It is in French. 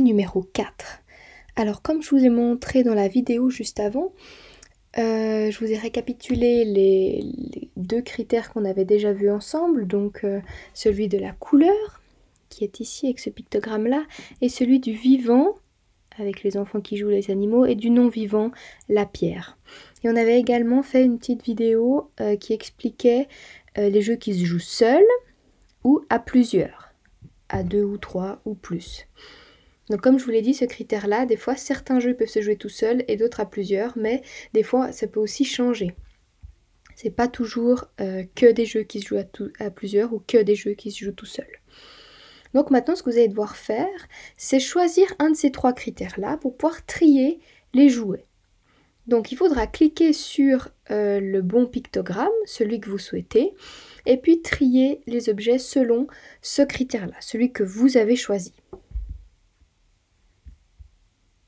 Numéro 4. Alors comme je vous ai montré dans la vidéo juste avant, euh, je vous ai récapitulé les, deux critères qu'on avait déjà vus ensemble, donc euh, celui de la couleur, qui est ici avec ce pictogramme là, et celui du vivant, avec les enfants qui jouent les animaux, et du non-vivant, la pierre. Et on avait également fait une petite vidéo euh, qui expliquait les jeux qui se jouent seuls ou à plusieurs, à deux ou trois ou plus. Donc comme je vous l'ai dit, ce critère-là, des fois certains jeux peuvent se jouer tout seuls et d'autres à plusieurs, mais des fois ça peut aussi changer. C'est pas toujours euh, que des jeux qui se jouent à, plusieurs ou que des jeux qui se jouent tout seuls. Donc maintenant, ce que vous allez devoir faire, c'est choisir un de ces trois critères-là pour pouvoir trier les jouets. Donc il faudra cliquer sur euh, le bon pictogramme, celui que vous souhaitez, et puis trier les objets selon ce critère-là, celui que vous avez choisi.